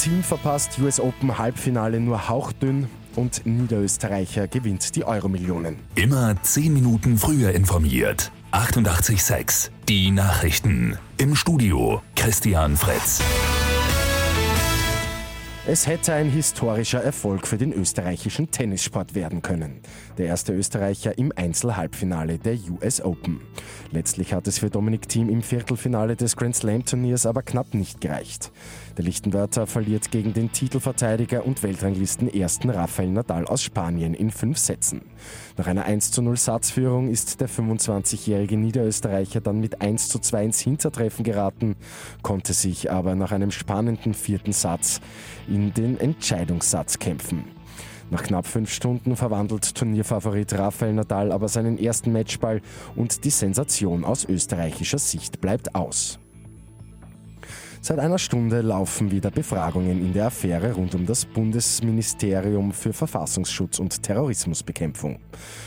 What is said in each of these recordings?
Team verpasst US Open Halbfinale nur hauchdünn und Niederösterreicher gewinnt die Euro-Millionen. Immer 10 Minuten früher informiert. 88.6 Die Nachrichten. Im Studio Christian Fritz. Es hätte ein historischer Erfolg für den österreichischen Tennissport werden können. Der erste Österreicher im Einzelhalbfinale der US Open. Letztlich hat es für Dominik Thiem im Viertelfinale des Grand Slam Turniers aber knapp nicht gereicht. Der Lichtenwörter verliert gegen den Titelverteidiger und Weltranglisten ersten Rafael Nadal aus Spanien in fünf Sätzen. Nach einer 1 zu 0 Satzführung ist der 25-jährige Niederösterreicher dann mit 1 zu 2 ins Hintertreffen geraten, konnte sich aber nach einem spannenden vierten Satz in den Entscheidungssatz kämpfen. Nach knapp fünf Stunden verwandelt Turnierfavorit Rafael Nadal aber seinen ersten Matchball und die Sensation aus österreichischer Sicht bleibt aus. Seit einer Stunde laufen wieder Befragungen in der Affäre rund um das Bundesministerium für Verfassungsschutz und Terrorismusbekämpfung.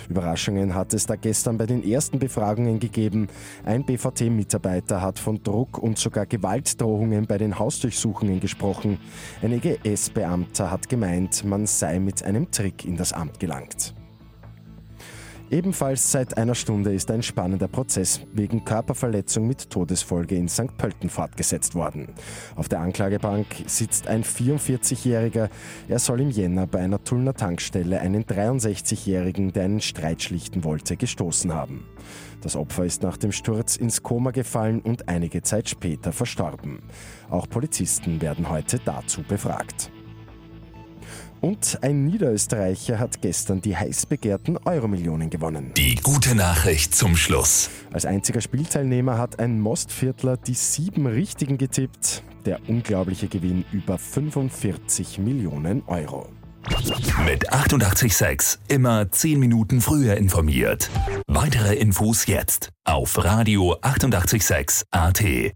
Überraschungen hat es da gestern bei den ersten Befragungen gegeben. Ein BVT-Mitarbeiter hat von Druck und sogar Gewaltdrohungen bei den Hausdurchsuchungen gesprochen. Ein EGS-Beamter hat gemeint, man sei mit einem Trick in das Amt gelangt. Ebenfalls seit einer Stunde ist ein spannender Prozess wegen Körperverletzung mit Todesfolge in St. Pölten fortgesetzt worden. Auf der Anklagebank sitzt ein 44-Jähriger. Er soll im Jänner bei einer Tullner Tankstelle einen 63-Jährigen, der einen Streit schlichten wollte, gestoßen haben. Das Opfer ist nach dem Sturz ins Koma gefallen und einige Zeit später verstorben. Auch Polizisten werden heute dazu befragt. Und ein Niederösterreicher hat gestern die heiß begehrten Euro-Millionen gewonnen. Die gute Nachricht zum Schluss. Als einziger Spielteilnehmer hat ein Mostviertler die sieben Richtigen getippt. Der unglaubliche Gewinn über 45 Millionen Euro. Mit 886 immer 10 Minuten früher informiert. Weitere Infos jetzt auf Radio 886 AT.